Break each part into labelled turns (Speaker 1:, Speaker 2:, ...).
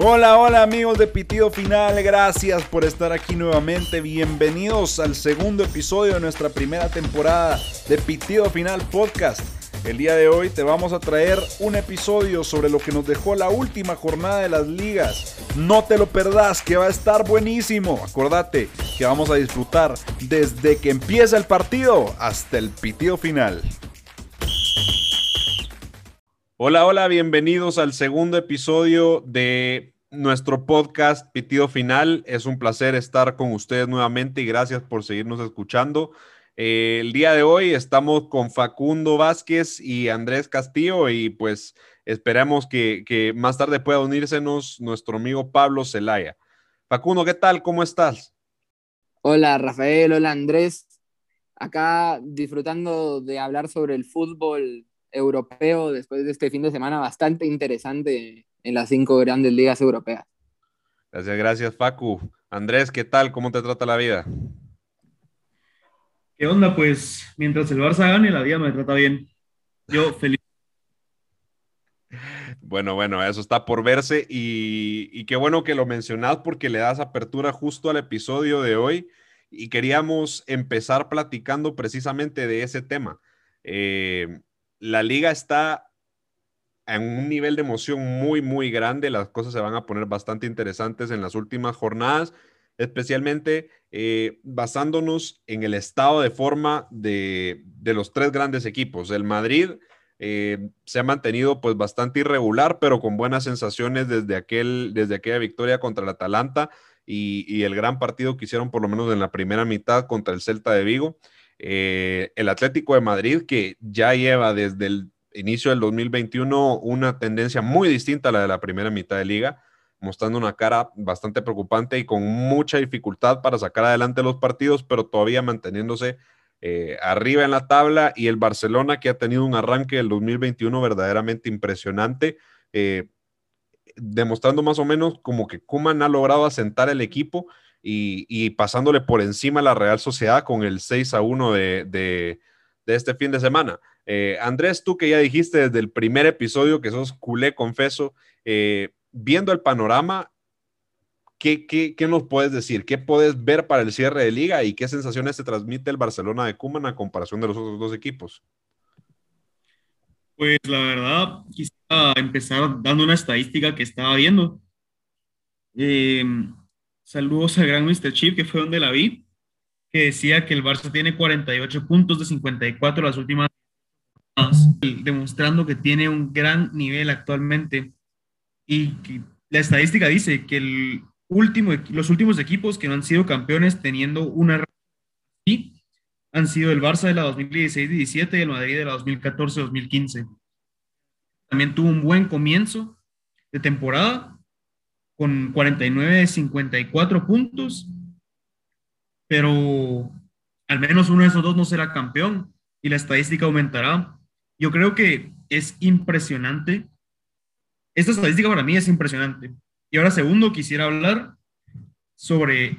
Speaker 1: Hola, hola amigos de Pitido Final, gracias por estar aquí nuevamente. Bienvenidos al segundo episodio de nuestra primera temporada de Pitido Final Podcast. El día de hoy te vamos a traer un episodio sobre lo que nos dejó la última jornada de las ligas. No te lo perdás, que va a estar buenísimo. Acordate que vamos a disfrutar desde que empieza el partido hasta el pitido final. Hola, hola, bienvenidos al segundo episodio de nuestro podcast Pitido Final. Es un placer estar con ustedes nuevamente y gracias por seguirnos escuchando. Eh, el día de hoy estamos con Facundo Vázquez y Andrés Castillo y pues esperamos que, que más tarde pueda unírsenos nuestro amigo Pablo Zelaya. Facundo, ¿qué tal? ¿Cómo estás?
Speaker 2: Hola Rafael, hola Andrés. Acá disfrutando de hablar sobre el fútbol europeo después de este fin de semana bastante interesante en las cinco grandes ligas europeas.
Speaker 1: Gracias, gracias, Facu. Andrés, ¿qué tal? ¿Cómo te trata la vida?
Speaker 3: ¿Qué onda? Pues mientras el Barça gane, la vida me trata bien. Yo feliz.
Speaker 1: Bueno, bueno, eso está por verse y, y, qué bueno que lo mencionas porque le das apertura justo al episodio de hoy y queríamos empezar platicando precisamente de ese tema. Eh, la liga está en un nivel de emoción muy, muy grande. Las cosas se van a poner bastante interesantes en las últimas jornadas, especialmente eh, basándonos en el estado de forma de, los tres grandes equipos. El Madrid eh, se ha mantenido pues bastante irregular, pero con buenas sensaciones desde, aquel, desde aquella victoria contra el Atalanta y, y el gran partido que hicieron por lo menos en la primera mitad contra el Celta de Vigo. Eh, el Atlético de Madrid, que ya lleva desde el inicio del 2021 una tendencia muy distinta a la de la primera mitad de liga, mostrando una cara bastante preocupante y con mucha dificultad para sacar adelante los partidos, pero todavía manteniéndose eh, arriba en la tabla. Y el Barcelona, que ha tenido un arranque del 2021 verdaderamente impresionante. Eh, demostrando más o menos como que Kuman ha logrado asentar el equipo y, pasándole por encima a la Real Sociedad con el 6 a 1 de, este fin de semana. Eh, Andrés, tú que ya dijiste desde el primer episodio que sos culé, confeso, eh, viendo el panorama, ¿qué, qué, nos puedes decir? ¿Qué puedes ver para el cierre de liga y qué sensaciones te transmite el Barcelona de Cuman a comparación de los otros dos equipos?
Speaker 3: Pues la verdad, quisiera empezar dando una estadística que estaba viendo. Eh, Saludos al gran Mr. Chip, que fue donde la vi, que decía que el Barça tiene 48 puntos de 54 las últimas demostrando que tiene un gran nivel actualmente. Y la estadística dice que el último, los últimos equipos que no han sido campeones teniendo una han sido el Barça de la 2016-17 y el Madrid de la 2014-2015. También tuvo un buen comienzo de temporada con 49 de 54 puntos, pero al menos uno de esos dos no será campeón y la estadística aumentará. Yo creo que es impresionante. Esta estadística para mí es impresionante. Y ahora, segundo, quisiera hablar sobre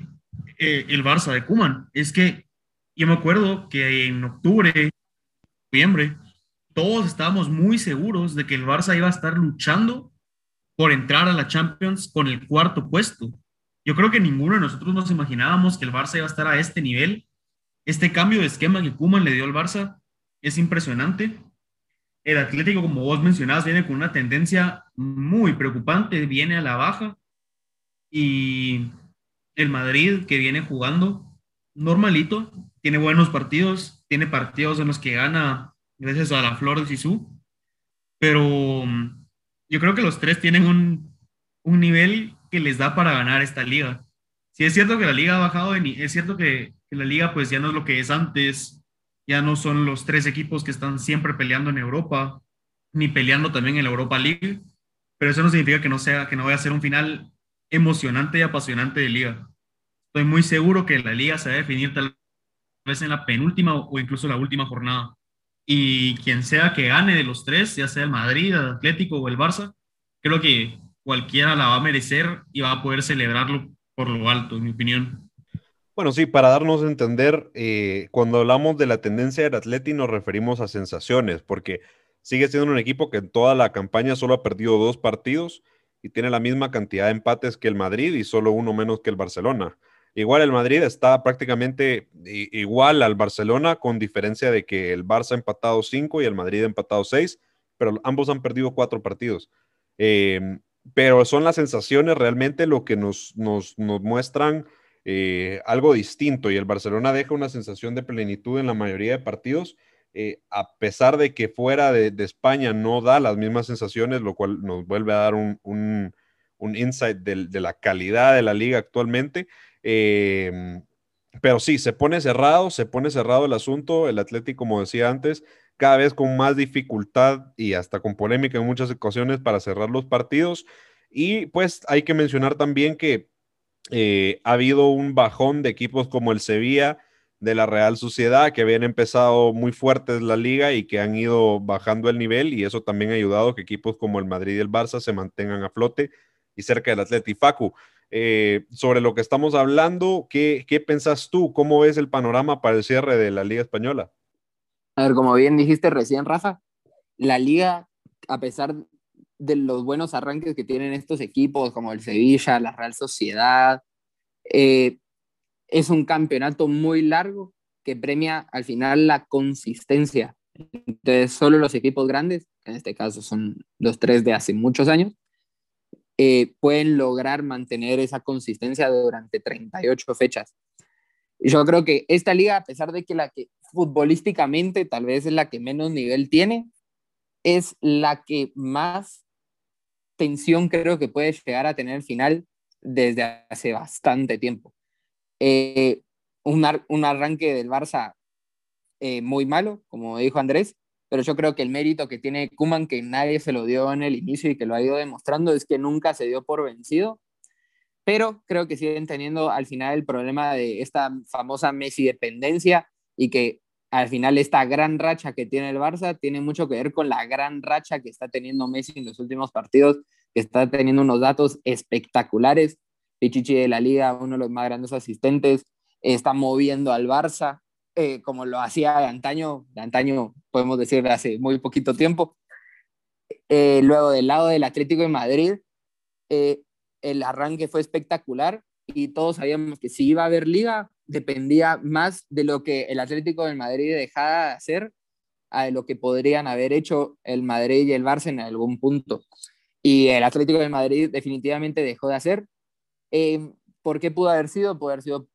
Speaker 3: eh, el Barça de Kuman. Es que yo me acuerdo que en octubre, noviembre, todos estábamos muy seguros de que el Barça iba a estar luchando por entrar a la Champions con el cuarto puesto. Yo creo que ninguno de nosotros nos imaginábamos que el Barça iba a estar a este nivel. Este cambio de esquema que Kuman le dio al Barça es impresionante. El Atlético, como vos mencionabas, viene con una tendencia muy preocupante, viene a la baja. Y el Madrid, que viene jugando normalito, tiene buenos partidos, tiene partidos en los que gana gracias a la Flor de Sisu, pero yo creo que los tres tienen un, un nivel que les da para ganar esta liga. Sí, es cierto que la liga ha bajado, es cierto que, que, la liga pues ya no es lo que es antes, ya no son los tres equipos que están siempre peleando en Europa, ni peleando también en la Europa League, pero eso no significa que no, sea, que no vaya a ser un final emocionante y apasionante de liga. Estoy muy seguro que la liga se va a definir tal vez en la penúltima o incluso la última jornada y quien sea que gane de los tres, ya sea el Madrid, el Atlético o el Barça, creo que cualquiera la va a merecer y va a poder celebrarlo por lo alto, en mi opinión.
Speaker 1: Bueno, sí, para darnos a entender, eh, cuando hablamos de la tendencia del Atlético nos referimos a sensaciones, porque sigue siendo un equipo que en toda la campaña solo ha perdido dos partidos y tiene la misma cantidad de empates que el Madrid y solo uno menos que el Barcelona. Igual el Madrid está prácticamente igual al Barcelona, con diferencia de que el Barça ha empatado cinco y el Madrid ha empatado seis, pero ambos han perdido cuatro partidos. Em, pero son las sensaciones realmente lo que nos, nos, muestran eh, algo distinto y el Barcelona deja una sensación de plenitud en la mayoría de partidos. Eh, a pesar de que fuera de, España no da las mismas sensaciones, lo cual nos vuelve a dar un, un, insight de, la calidad de la liga actualmente. Em, pero sí, se pone cerrado, se pone cerrado el asunto. El Atlético, como decía antes, cada vez con más dificultad y hasta con polémica en muchas ocasiones para cerrar los partidos. Y pues hay que mencionar también que eh, ha habido un bajón de equipos como el Sevilla, de la Real Sociedad, que habían empezado muy fuertes la liga y que han ido bajando el nivel y eso también ha ayudado que equipos como el Madrid y el Barça se mantengan a flote y cerca del Atleti. Facu, eh, sobre lo que estamos hablando, ¿qué, ¿qué pensás tú? ¿Cómo ves el panorama para el cierre de la Liga Española?
Speaker 2: A ver, como bien dijiste recién, Rafa, la liga, a pesar de los buenos arranques que tienen estos equipos, como el Sevilla, la Real Sociedad, eh, es un campeonato muy largo que premia al final la consistencia. Entonces, solo los equipos grandes, en este caso son los tres de hace muchos años, eh, pueden lograr mantener esa consistencia durante 38 fechas. Yo creo que esta liga, a pesar de que la que futbolísticamente tal vez es la que menos nivel tiene, es la que más tensión creo que puede llegar a tener el final desde hace bastante tiempo. Eh, un, un, arranque del Barça eh, muy malo, como dijo Andrés, pero yo creo que el mérito que tiene Kuman, que nadie se lo dio en el inicio y que lo ha ido demostrando, es que nunca se dio por vencido, pero creo que siguen teniendo al final el problema de esta famosa Messi dependencia y que al final esta gran racha que tiene el Barça tiene mucho que ver con la gran racha que está teniendo Messi en los últimos partidos, que está teniendo unos datos espectaculares. Pichichi de la liga, uno de los más grandes asistentes, está moviendo al Barça, eh, como lo hacía de antaño, de antaño podemos decir de hace muy poquito tiempo. Eh, luego del lado del Atlético de Madrid, eh, el arranque fue espectacular y todos sabíamos que si iba a haber liga, dependía más de lo que el Atlético de Madrid dejara de hacer a lo que podrían haber hecho el Madrid y el Barça en algún punto. Y el Atlético de Madrid definitivamente dejó de hacer. Eh, ¿Por qué pudo haber sido? Pudo haber sido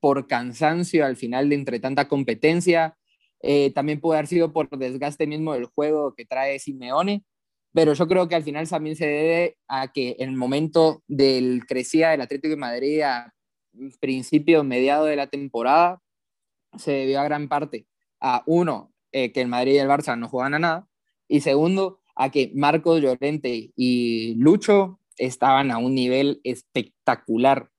Speaker 2: por cansancio al final de entre tanta competencia. Eh, también pudo haber sido por desgaste mismo del juego que trae Simeone. Pero yo creo que al final también se debe a que el momento del crecía del Atlético de Madrid a principio, mediado de la temporada, se debió a gran parte a uno, eh, que el Madrid y el Barça no juegan a nada, y segundo, a que Marcos Llorente y Lucho estaban a un nivel espectacular,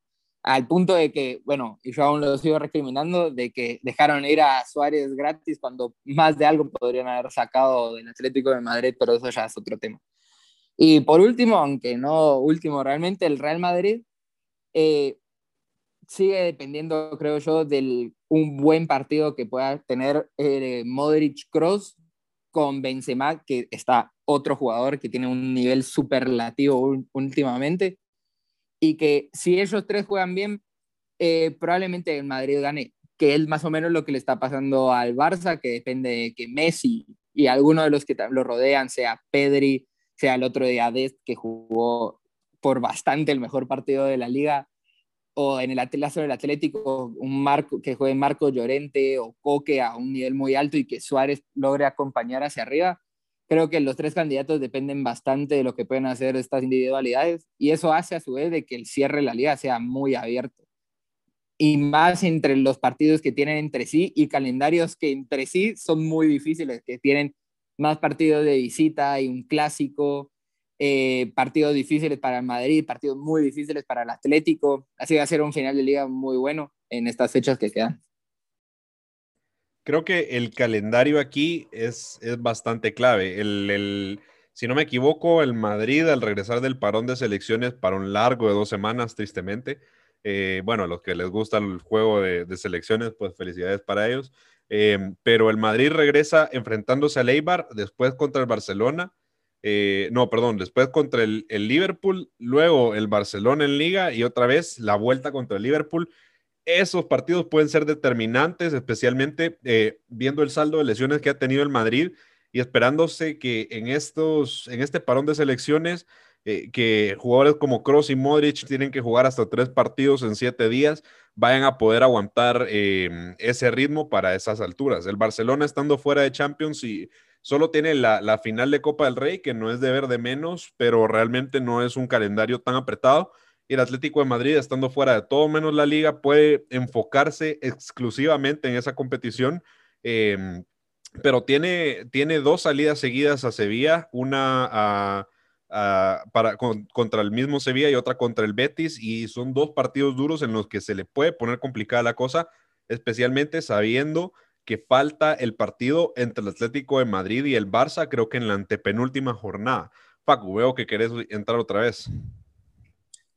Speaker 2: al punto de que, bueno, y yo aún lo sigo recriminando, de que dejaron ir a Suárez gratis cuando más de algo podrían haber sacado del Atlético de Madrid, pero eso ya es otro tema. Y por último, aunque no último realmente, el Real Madrid eh, sigue dependiendo, creo yo, de un buen partido que pueda tener eh, Modric Cross con Benzema, que está otro jugador que tiene un nivel superlativo últimamente, y que si ellos tres juegan bien, eh, probablemente el Madrid gane, que es más o menos lo que le está pasando al Barça, que depende de que Messi y alguno de los que lo rodean, sea Pedri, sea el otro día Dest, que jugó por bastante el mejor partido de la liga, o en el Atlético del Atlético, un Marco que juegue Marco Llorente o Coque a un nivel muy alto y que Suárez logre acompañar hacia arriba. Creo que los tres candidatos dependen bastante de lo que pueden hacer estas individualidades y eso hace a su vez de que el cierre de la liga sea muy abierto. Y más entre los partidos que tienen entre sí y calendarios que entre sí son muy difíciles, que tienen más partidos de visita y un clásico, eh, partidos difíciles para el Madrid, partidos muy difíciles para el Atlético. Así va a ser un final de liga muy bueno en estas fechas que quedan.
Speaker 1: Creo que el calendario aquí es, es bastante clave. El, si no me equivoco, el Madrid al regresar del parón de selecciones para un largo de dos semanas, tristemente. Eh, bueno, a los que les gusta el juego de, selecciones, pues felicidades para ellos. Eh, pero el Madrid regresa enfrentándose al Eibar, después contra el Barcelona, eh, no, perdón, después contra el, Liverpool, luego el Barcelona en liga y otra vez la vuelta contra el Liverpool. Esos partidos pueden ser determinantes, especialmente eh, viendo el saldo de lesiones que ha tenido el Madrid y esperándose que en, estos, en este parón de selecciones, eh, que jugadores como Kroos y Modric tienen que jugar hasta tres partidos en siete días, vayan a poder aguantar ese ritmo para esas alturas. El Barcelona estando fuera de Champions y Solo tiene la, final de Copa del Rey, que no es de ver de menos, pero realmente no es un calendario tan apretado. El Atlético de Madrid, estando fuera de todo menos la liga, puede enfocarse exclusivamente en esa competición. Em, pero tiene, tiene dos salidas seguidas a Sevilla, una para, contra el mismo Sevilla y otra contra el Betis, y son dos partidos duros en los que se le puede poner complicada la cosa, especialmente sabiendo que falta el partido entre el Atlético de Madrid y el Barça, creo que en la antepenúltima jornada. Facu, veo que querés entrar otra vez.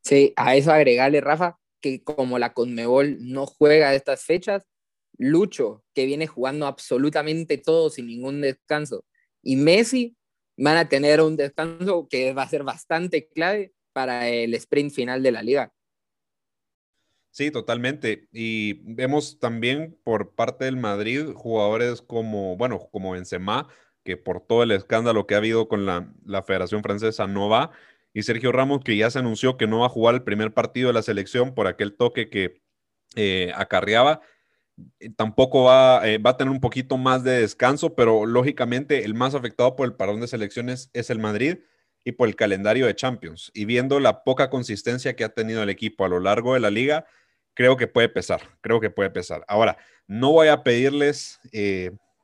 Speaker 2: Sí, a eso agregarle, Rafa, que como la Conmebol no juega estas fechas, Lucho, que viene jugando absolutamente todo sin ningún descanso, y Messi van a tener un descanso que va a ser bastante clave para el sprint final de la liga.
Speaker 1: Sí, totalmente. Y vemos también por parte del Madrid jugadores como, bueno, como Benzema, que por todo el escándalo que ha habido con la, Federación Francesa no va, y Sergio Ramos, que ya se anunció que no va a jugar el primer partido de la selección por aquel toque que eh, acarreaba. Eh, tampoco va, eh, va a tener un poquito más de descanso, pero lógicamente el más afectado por el parón de selecciones es el Madrid y por el calendario de Champions. Y viendo la poca consistencia que ha tenido el equipo a lo largo de la liga, creo que puede pesar, creo que puede pesar. Ahora, no voy a pedirles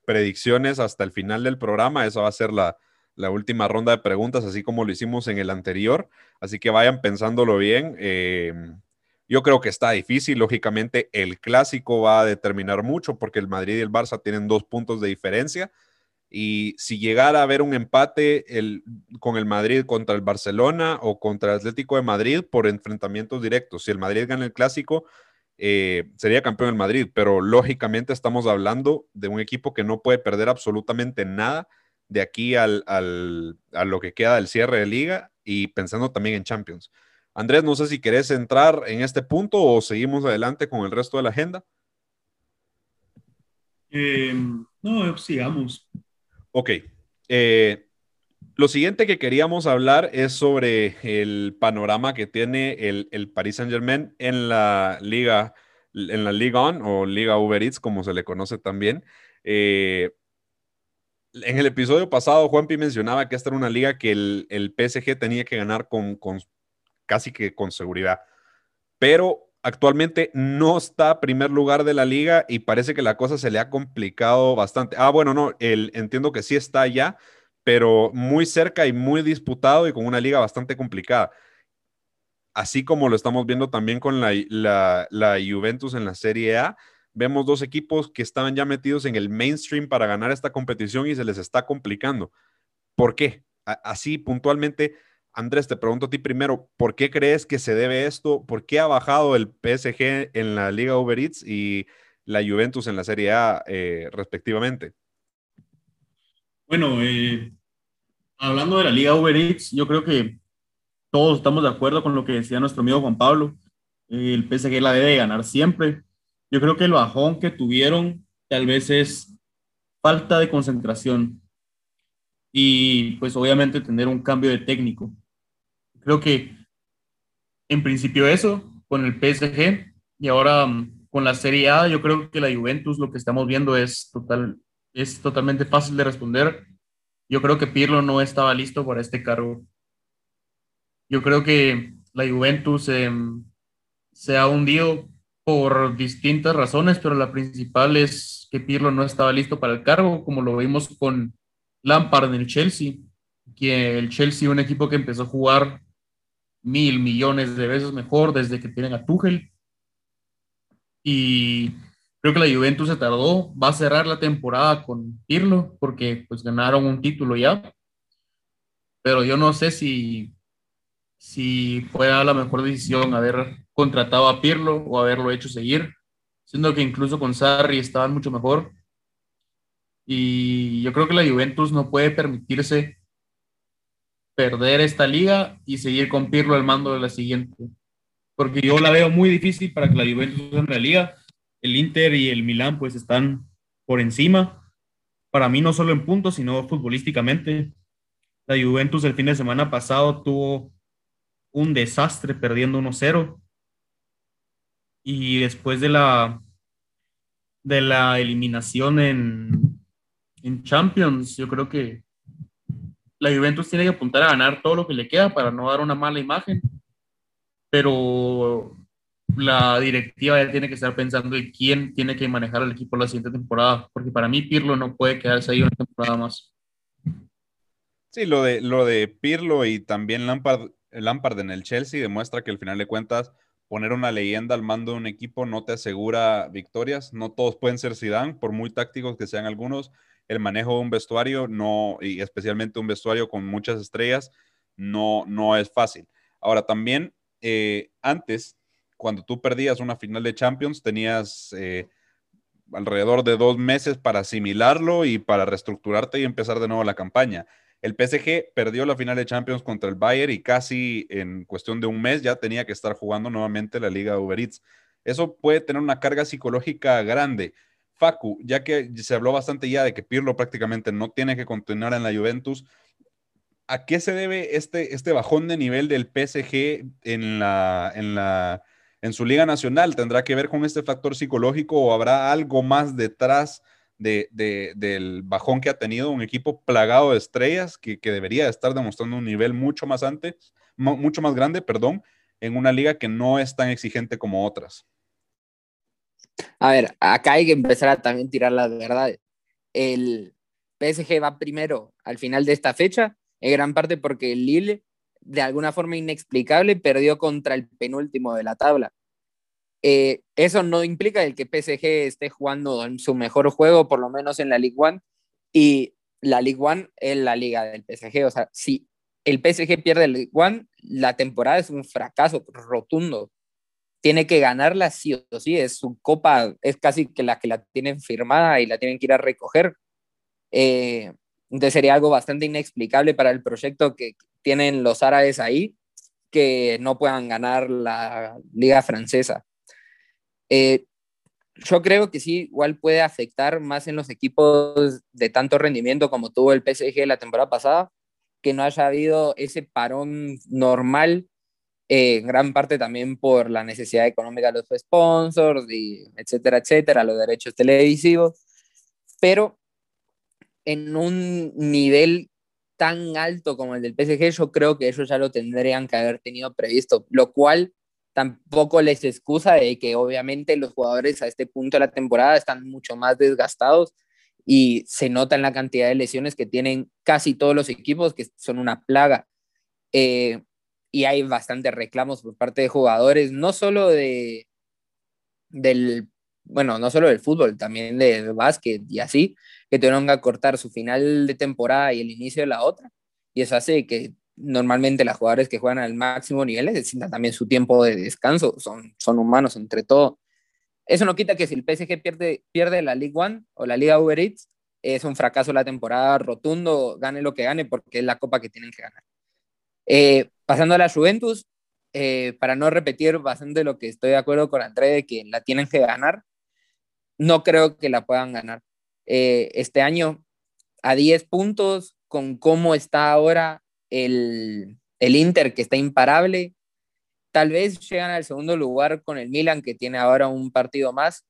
Speaker 1: predicciones hasta el final del programa, esa va a ser la, última ronda de preguntas, así como lo hicimos en el anterior, así que vayan pensándolo bien. Eh, yo creo que está difícil, lógicamente el clásico va a determinar mucho porque el Madrid y el Barça tienen dos puntos de diferencia. Y si llegara a haber un empate con el Madrid contra el Barcelona o contra el Atlético de Madrid por enfrentamientos directos, si el Madrid gana el clásico, eh, sería campeón el Madrid, pero lógicamente estamos hablando de un equipo que no puede perder absolutamente nada de aquí al, a lo que queda del cierre de liga y pensando también en Champions. Andrés, no sé si querés entrar en este punto o seguimos adelante con el resto de la agenda.
Speaker 3: Eh, no, sigamos.
Speaker 1: Ok. Eh, lo siguiente que queríamos hablar es sobre el panorama que tiene el, el Paris Saint Germain en la liga, en la Liga On o Liga Uber Eats, como se le conoce también. Eh, en el episodio pasado, Juanpi mencionaba que esta era una liga que el, el PSG tenía que ganar con, con, casi que con seguridad. Pero actualmente no está a primer lugar de la liga y parece que la cosa se le ha complicado bastante. Ah, bueno, no, el, entiendo que sí está ya, pero muy cerca y muy disputado y con una liga bastante complicada. Así como lo estamos viendo también con la, la, Juventus en la Serie A, vemos dos equipos que estaban ya metidos en el mainstream para ganar esta competición y se les está complicando. ¿Por qué? así puntualmente Andrés, te pregunto a ti primero, ¿por qué crees que se debe esto? ¿Por qué ha bajado el PSG en la Liga Uber Eats y la Juventus en la Serie A eh, respectivamente?
Speaker 3: Bueno, eh, hablando de la Liga Uber Eats, yo creo que todos estamos de acuerdo con lo que decía nuestro amigo Juan Pablo. el PSG la debe ganar siempre. Yo creo que el bajón que tuvieron tal vez es falta de concentración y pues obviamente tener un cambio de técnico. Creo que en principio eso con el PSG y ahora mm, con la Serie A, yo creo que la Juventus lo que estamos viendo es, total, es totalmente fácil de responder. Yo creo que Pirlo no estaba listo para este cargo. Yo creo que la Juventus em, se ha hundido por distintas razones, pero la principal es que Pirlo no estaba listo para el cargo, como lo vimos con Lampard en el Chelsea, que el Chelsea, un equipo que empezó a jugar mil millones de veces mejor desde que tienen a Tuchel. Y creo que la Juventus se tardó, va a cerrar la temporada con Pirlo porque pues ganaron un título ya. Pero yo no sé si, si fue la mejor decisión haber contratado a Pirlo o haberlo hecho seguir, siendo que incluso con Sarri estaban mucho mejor. Y yo creo que la Juventus no puede permitirse perder esta liga y seguir con Pirlo al mando de la siguiente. Porque yo la veo muy difícil para que la Juventus en la liga. El Inter y el Milán pues están por encima. Para mí no solo en puntos, sino futbolísticamente. La Juventus el fin de semana pasado tuvo un desastre perdiendo 1-0. Y después de la, de la eliminación en, en Champions, yo creo que la Juventus tiene que apuntar a ganar todo lo que le queda para no dar una mala imagen. Pero la directiva ya tiene que estar pensando en quién tiene que manejar el equipo la siguiente temporada, porque para mí Pirlo no puede quedarse ahí una temporada más.
Speaker 4: Sí, lo de, lo de Pirlo y también Lampard, Lampard en el Chelsea demuestra que al final de cuentas poner una leyenda al mando de un equipo no te asegura victorias. No todos pueden ser Zidane, por muy tácticos que sean algunos. El manejo de un vestuario, no, y especialmente un vestuario con muchas estrellas, no, no es fácil. Ahora, también eh, antes, cuando tú perdías una final de Champions, tenías eh, alrededor de dos meses para asimilarlo y para reestructurarte y empezar de nuevo la campaña. El PSG perdió la final de Champions contra el Bayern y casi en cuestión de un mes ya tenía que estar jugando nuevamente la Liga de Uber Eats. Eso puede tener una carga psicológica grande. Facu, ya que se habló bastante ya de que Pirlo prácticamente no tiene que continuar en la Juventus, ¿a qué se debe este, este bajón de nivel del PSG en, la, en, la, en su Liga Nacional? ¿Tendrá que ver con este factor psicológico o habrá algo más detrás de, del bajón que ha tenido un equipo plagado de estrellas que, debería estar demostrando un nivel mucho más antes, mucho más grande, perdón, en una liga que no es tan exigente como otras.
Speaker 2: A ver, acá hay que empezar a también tirar las verdades. El PSG va primero al final de esta fecha, en gran parte porque el Lille, de alguna forma inexplicable, perdió contra el penúltimo de la tabla. Eh, eso no implica el que PSG esté jugando en su mejor juego, por lo menos en la Ligue 1, y la Ligue 1 es la liga del PSG. O sea, si el PSG pierde la Ligue 1, la temporada es un fracaso rotundo. Tiene que ganarla sí o sí, es su copa, es casi que la que la tienen firmada y la tienen que ir a recoger. Eh, entonces sería algo bastante inexplicable para el proyecto que tienen los árabes ahí, que no puedan ganar la liga francesa. Eh, yo creo que sí, igual puede afectar más en los equipos de tanto rendimiento como tuvo el PSG la temporada pasada, que no haya habido ese parón normal, eh, en gran parte también por la necesidad económica de los sponsors, y etcétera, etcétera, los derechos televisivos, pero en un nivel tan alto como el del PSG, yo creo que ellos ya lo tendrían que haber tenido previsto, lo cual tampoco les excusa de que obviamente los jugadores a este punto de la temporada están mucho más desgastados y se nota en la cantidad de lesiones que tienen casi todos los equipos, que son una plaga. Eh, y hay bastantes reclamos por parte de jugadores, no solo de, del, bueno, no solo del fútbol, también de básquet y así, que tuvieron que cortar su final de temporada y el inicio de la otra. Y eso hace que normalmente las jugadores que juegan al máximo nivel necesitan también su tiempo de descanso, son, son humanos entre todo. Eso no quita que si el PSG pierde, pierde la League One o la Liga Uber Eats, es un fracaso la temporada rotundo, gane lo que gane, porque es la copa que tienen que ganar. Eh, pasando a la Juventus, eh, para no repetir bastante lo que estoy de acuerdo con André de que la tienen que ganar, no creo que la puedan ganar. Eh, este año, a 10 puntos, con cómo está ahora, el, Inter que está imparable. Tal vez llegan al segundo lugar con el Milan que tiene ahora un partido más,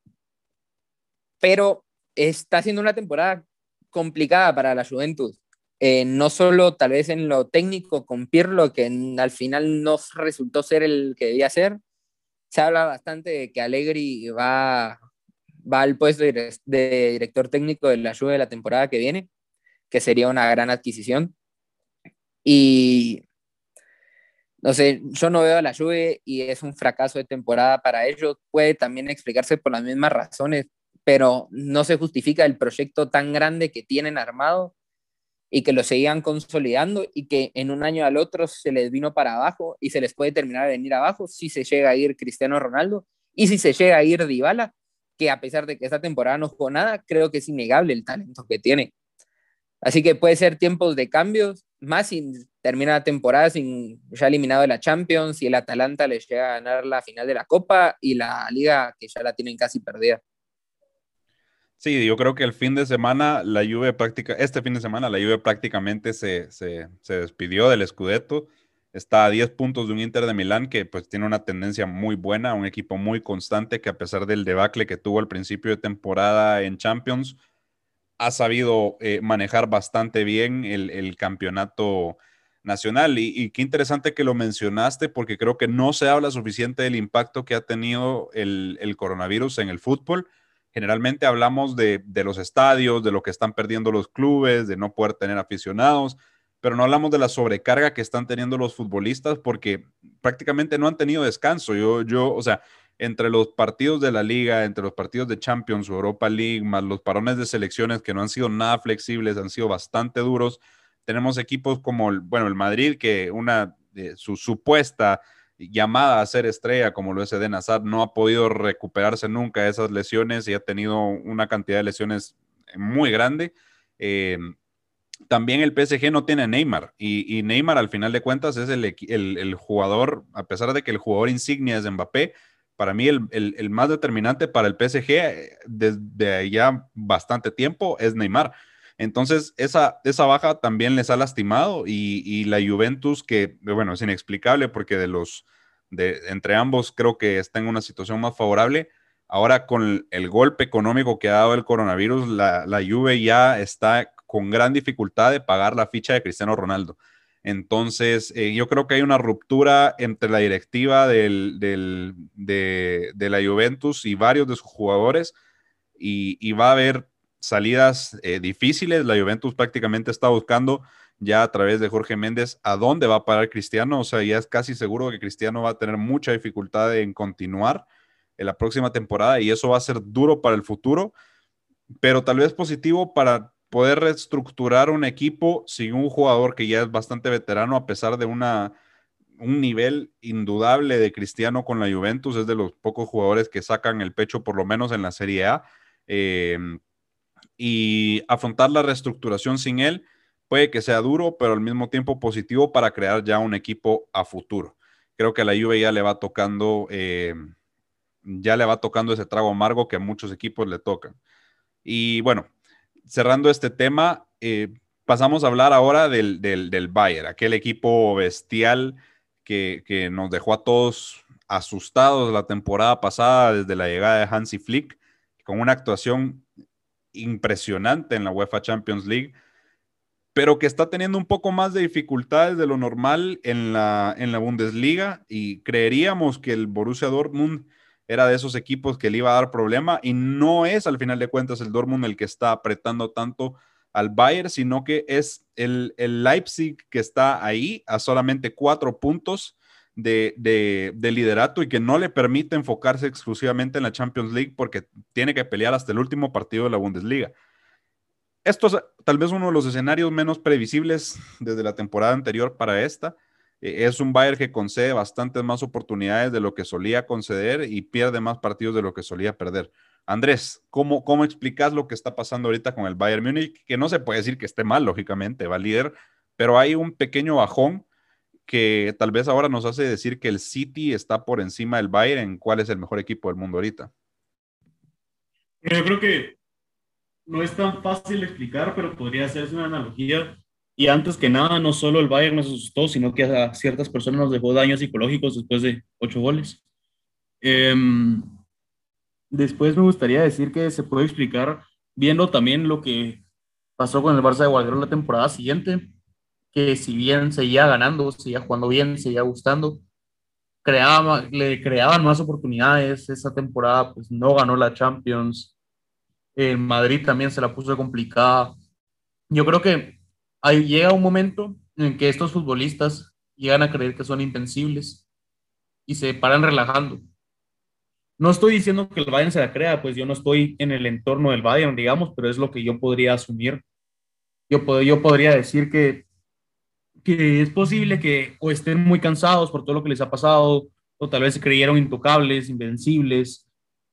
Speaker 2: pero está siendo una temporada complicada para la Juventus. Eh, no solo tal vez en lo técnico con Pirlo, que al final no resultó ser el que debía ser. Se habla bastante de que Allegri va, va al puesto de, director técnico de la Juve de la temporada que viene, que sería una gran adquisición. Y no sé, yo no veo a la Juve y es un fracaso de temporada para ellos. Puede también explicarse por las mismas razones, pero no se justifica el proyecto tan grande que tienen armado y que lo seguían consolidando y que en un año al otro se les vino para abajo y se les puede terminar de venir abajo si se llega a ir Cristiano Ronaldo y si se llega a ir Dybala, que a pesar de que esta temporada no jugó nada, creo que es innegable el talento que tiene. Así que puede ser tiempos de cambios, más si termina la temporada sin ya eliminado de la Champions y el Atalanta les llega a ganar la final de la Copa y la Liga que ya la tienen casi perdida.
Speaker 4: Sí, yo creo que el fin de semana, la Juve práctica, este fin de semana, la Juve prácticamente se, se, se despidió del Scudetto. Está a 10 puntos de un Inter de Milán que pues tiene una tendencia muy buena, un equipo muy constante que a pesar del debacle que tuvo al principio de temporada en Champions, ha sabido eh, manejar bastante bien el, el campeonato nacional. Y, y, qué interesante que lo mencionaste porque creo que no se habla suficiente del impacto que ha tenido el, el coronavirus en el fútbol Generalmente hablamos de, los estadios, de lo que están perdiendo los clubes, de no poder tener aficionados, pero no hablamos de la sobrecarga que están teniendo los futbolistas porque prácticamente no han tenido descanso. Yo, yo, o sea, entre los partidos de la liga, entre los partidos de Champions o Europa League, más los parones de selecciones que no han sido nada flexibles, han sido bastante duros. Tenemos equipos como, el, bueno, el Madrid, que una, su supuesta llamada a ser estrella como lo es Eden Hazard, no ha podido recuperarse nunca de esas lesiones y ha tenido una cantidad de lesiones muy grande. Eh, también el PSG no tiene Neymar y, Neymar al final de cuentas es el, jugador, a pesar de que el jugador insignia es Mbappé, para mí el, más determinante para el PSG eh, desde ya bastante tiempo es Neymar. Entonces, esa, esa baja también les ha lastimado y, la Juventus, que, bueno, es inexplicable porque de los, de, entre ambos creo que está en una situación más favorable. Ahora con el, golpe económico que ha dado el coronavirus, la, la Juve ya está con gran dificultad de pagar la ficha de Cristiano Ronaldo. Entonces, eh, yo creo que hay una ruptura entre la directiva de, la Juventus y varios de sus jugadores y, y va a haber salidas eh, difíciles. La Juventus prácticamente está buscando ya a través de Jorge Méndez a dónde va a parar Cristiano. O sea, ya es casi seguro que Cristiano va a tener mucha dificultad en continuar en la próxima temporada y eso va a ser duro para el futuro, pero tal vez positivo para poder reestructurar un equipo sin un jugador que ya es bastante veterano a pesar de una un nivel indudable de Cristiano con la Juventus, es de los pocos jugadores que sacan el pecho por lo menos en la Serie A. Eh, y afrontar la reestructuración sin él puede que sea duro, pero al mismo tiempo positivo para crear ya un equipo a futuro. Creo que a la Juve ya le va tocando, eh, ya le va tocando ese trago amargo que a muchos equipos le tocan. Y bueno, cerrando este tema, eh, pasamos a hablar ahora del, del, Bayern, aquel equipo bestial que, que, nos dejó a todos asustados la temporada pasada desde la llegada de Hansi Flick, con una actuación impresionante en la UEFA Champions League, pero que está teniendo un poco más de dificultades de lo normal en la, en la Bundesliga y creeríamos que el Borussia Dortmund era de esos equipos que le iba a dar problema y no es al final de cuentas el Dortmund el que está apretando tanto al Bayern, sino que es el, el Leipzig que está ahí a solamente cuatro puntos de, liderato y que no le permite enfocarse exclusivamente en la Champions League porque tiene que pelear hasta el último partido de la Bundesliga. Esto es tal vez uno de los escenarios menos previsibles desde la temporada anterior para esta. E, es un Bayern que concede bastantes más oportunidades de lo que solía conceder y pierde más partidos de lo que solía perder. Andrés, ¿cómo, cómo explicas lo que está pasando ahorita con el Bayern Múnich? Que no se puede decir que esté mal, lógicamente, va líder, pero hay un pequeño bajón que tal vez ahora nos hace decir que el City está por encima del Bayern en cuál es el mejor equipo del mundo ahorita.
Speaker 3: Yo creo que no es tan fácil explicar, pero podría hacerse una analogía. Y antes que nada, no solo el Bayern nos asustó, sino que a ciertas personas nos dejó daños psicológicos después de ocho goles. Em, después me gustaría decir que se puede explicar viendo también lo que pasó con el Barça de Guardiola la temporada siguiente que si bien seguía ganando, seguía jugando bien, seguía gustando, creaba, le creaban más oportunidades. Esa temporada pues no ganó la Champions. En Madrid también se la puso complicada. Yo creo que ahí llega un momento en que estos futbolistas llegan a creer que son invencibles y se paran relajando. No estoy diciendo que el Bayern se la crea, pues yo no estoy en el entorno del Bayern, digamos, pero es lo que yo podría asumir. Yo, yo podría decir que que es posible que o estén muy cansados por todo lo que les ha pasado, o tal vez se creyeron intocables, invencibles,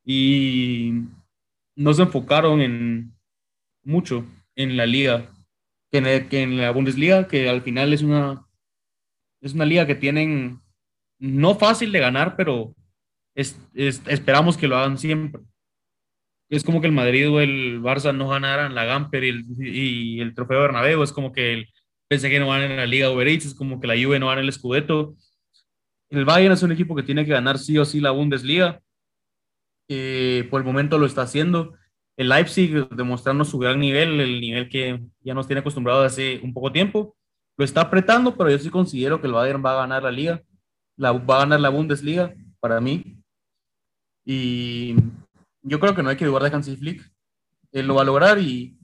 Speaker 3: y no se enfocaron en mucho en la liga. Que en, que en la Bundesliga, que al final es una, es una liga que tienen no fácil de ganar, pero es, esperamos que lo hagan siempre. Es como que el Madrid o el Barça no ganaran la Gamper y el, el Trofeo Bernabéu, es como que el PSG no en la Liga Uber Eats, es como que la Juve no en el Scudetto. El Bayern es un equipo que tiene que ganar sí o sí la Bundesliga. Eh, por el momento lo está haciendo. El Leipzig demostrando su gran nivel, el nivel que ya nos tiene acostumbrado hace un poco tiempo. Lo está apretando, pero yo sí considero que el Bayern va a ganar la liga, va a ganar la Bundesliga para mí. Y yo creo que no hay que dudar de Hansi Flick. Él lo va a lograr y,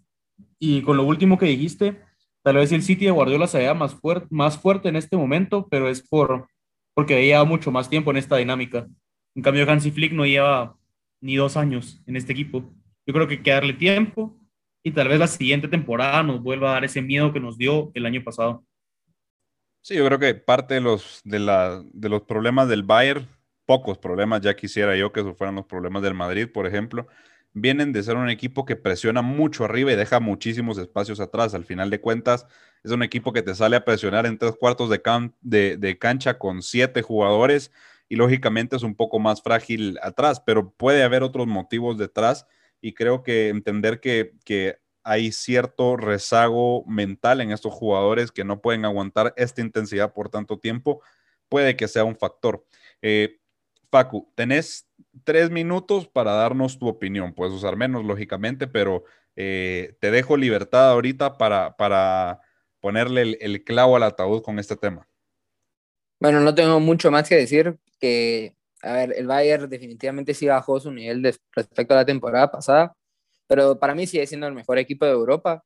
Speaker 3: con lo último que dijiste, tal vez el City de Guardiola se vea más, fuerte más fuerte en este momento, pero es por, porque lleva mucho más tiempo en esta dinámica. En cambio, Hansi Flick no lleva ni dos años en este equipo. Yo creo que hay que darle tiempo y tal vez la siguiente temporada nos vuelva a dar ese miedo que nos dio el año pasado.
Speaker 4: Sí, yo creo que parte de los, de, la, de los problemas del Bayern, pocos problemas, ya quisiera yo que esos fueran los problemas del Madrid, por ejemplo, vienen de ser un equipo que presiona mucho arriba y deja muchísimos espacios atrás. Al final de cuentas, es un equipo que te sale a presionar en tres cuartos de, de, cancha con siete jugadores y lógicamente es un poco más frágil atrás, pero puede haber otros motivos detrás y creo que entender que, que hay cierto rezago mental en estos jugadores que no pueden aguantar esta intensidad por tanto tiempo, puede que sea un factor. Eh, Facu, tenés tres minutos para darnos tu opinión. Puedes usar menos, lógicamente, pero eh, te dejo libertad ahorita para, para ponerle el, clavo al ataúd con este tema.
Speaker 2: Bueno, no tengo mucho más que decir que, a ver, el Bayern definitivamente sí bajó su nivel respecto a la temporada pasada, pero para mí sigue siendo el mejor equipo de Europa.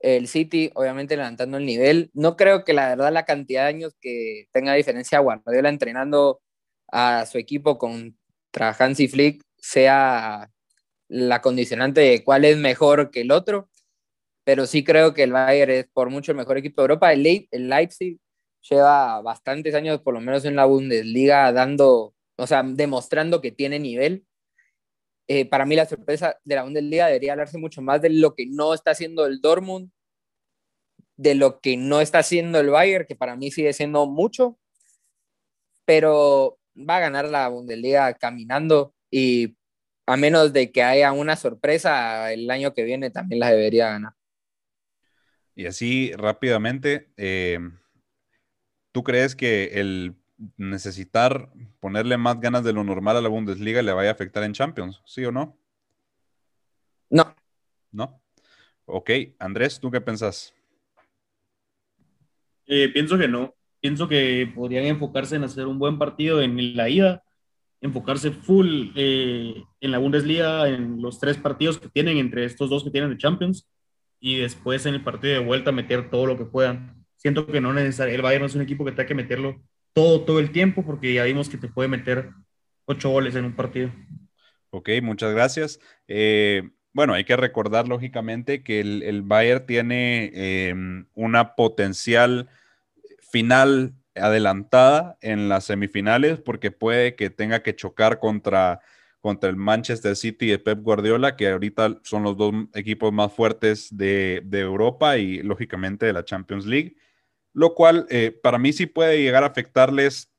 Speaker 2: El City, obviamente, levantando el nivel. No creo que la verdad la cantidad de años que tenga diferencia Guardiola entrenando a su equipo contra Hansi Flick sea la condicionante de cuál es mejor que el otro, pero sí creo que el Bayern es por mucho el mejor equipo de Europa. El, el Leipzig lleva bastantes años, por lo menos en la Bundesliga, dando, o sea, demostrando que tiene nivel. Eh, para mí la sorpresa de la Bundesliga debería hablarse mucho más de lo que no está haciendo el Dortmund, de lo que no está haciendo el Bayern, que para mí sigue siendo mucho, pero va a ganar la Bundesliga caminando y a menos de que haya una sorpresa el año que viene también la debería ganar.
Speaker 4: Y así rápidamente, eh, ¿tú crees que el necesitar ponerle más ganas de lo normal a la Bundesliga le vaya a afectar en Champions? ¿Sí o no?
Speaker 2: No.
Speaker 4: ¿No? Ok, Andrés, ¿tú qué pensás?
Speaker 3: Eh, pienso que no pienso que podrían enfocarse en hacer un buen partido en la ida, enfocarse full eh, en la Bundesliga, en los tres partidos que tienen entre estos dos que tienen de Champions, y después en el partido de vuelta meter todo lo que puedan. Siento que no es necesario, el Bayern es un equipo que tiene que meterlo todo, todo el tiempo, porque ya vimos que te puede meter ocho goles en un partido.
Speaker 4: Ok, muchas gracias. Eh, bueno, hay que recordar lógicamente que el, el Bayern tiene eh, una potencial final adelantada en las semifinales porque puede que tenga que chocar contra, contra el Manchester City de Pep Guardiola, que ahorita son los dos equipos más fuertes de, Europa y lógicamente de la Champions League, lo cual eh, para mí sí puede llegar a afectarles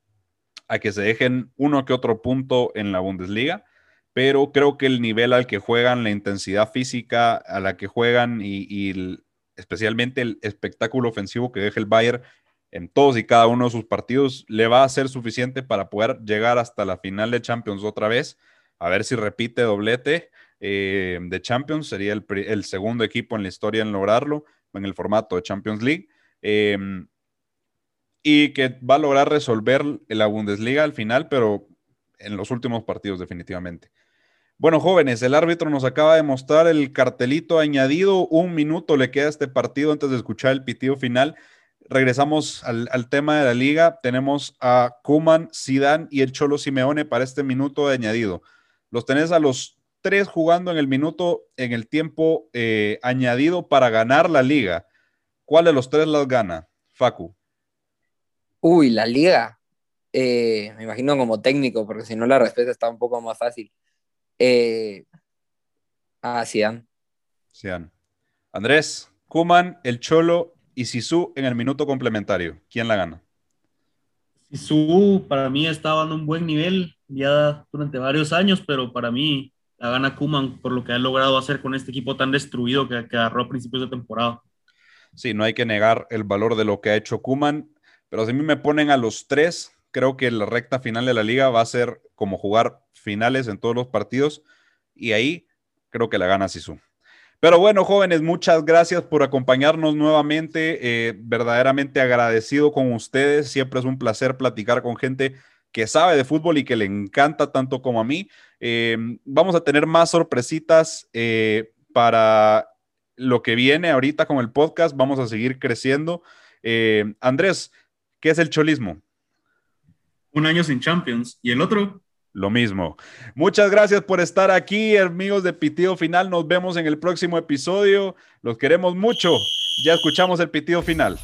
Speaker 4: a que se dejen uno que otro punto en la Bundesliga, pero creo que el nivel al que juegan, la intensidad física a la que juegan y, especialmente el espectáculo ofensivo que deja el Bayern en todos y cada uno de sus partidos, le va a ser suficiente para poder llegar hasta la final de Champions otra vez. A ver si repite doblete eh, de Champions. Sería el, segundo equipo en la historia en lograrlo en el formato de Champions League. Em, y que va a lograr resolver la Bundesliga al final, pero en los últimos partidos definitivamente. Bueno, jóvenes, el árbitro nos acaba de mostrar el cartelito añadido. Un minuto le queda a este partido antes de escuchar el pitido final regresamos al, tema de la liga. Tenemos a Kuman, Sidán y el Cholo Simeone para este minuto de añadido. Los tenés a los tres jugando en el minuto, en el tiempo eh, añadido para ganar la liga. ¿Cuál de los tres las gana, Facu?
Speaker 2: Uy, la liga. Eh, me imagino como técnico, porque si no la respuesta está un poco más fácil. Eh, a Sidán.
Speaker 4: Sidán. Andrés, Kuman, el Cholo y Sisu en el minuto complementario. ¿Quién la gana?
Speaker 3: Sisu para mí estaba dando un buen nivel ya durante varios años, pero para mí la gana Kuman por lo que ha logrado hacer con este equipo tan destruido que, que agarró a principios de temporada.
Speaker 4: Sí, no hay que negar el valor de lo que ha hecho Kuman, pero si a mí me ponen a los tres, creo que la recta final de la liga va a ser como jugar finales en todos los partidos y ahí creo que la gana Sisu. Pero bueno, jóvenes, muchas gracias por acompañarnos nuevamente. Eh, verdaderamente agradecido con ustedes. Siempre es un placer platicar con gente que sabe de fútbol y que le encanta tanto como a mí. Eh, vamos a tener más sorpresitas eh, para lo que viene ahorita con el podcast. Vamos a seguir creciendo. Andrés, ¿qué es el cholismo?
Speaker 3: Un año sin Champions. ¿Y el otro?
Speaker 4: Lo mismo. Muchas gracias por estar aquí, amigos de Pitido Final. Nos vemos en el próximo episodio. Los queremos mucho. Ya escuchamos el pitido final.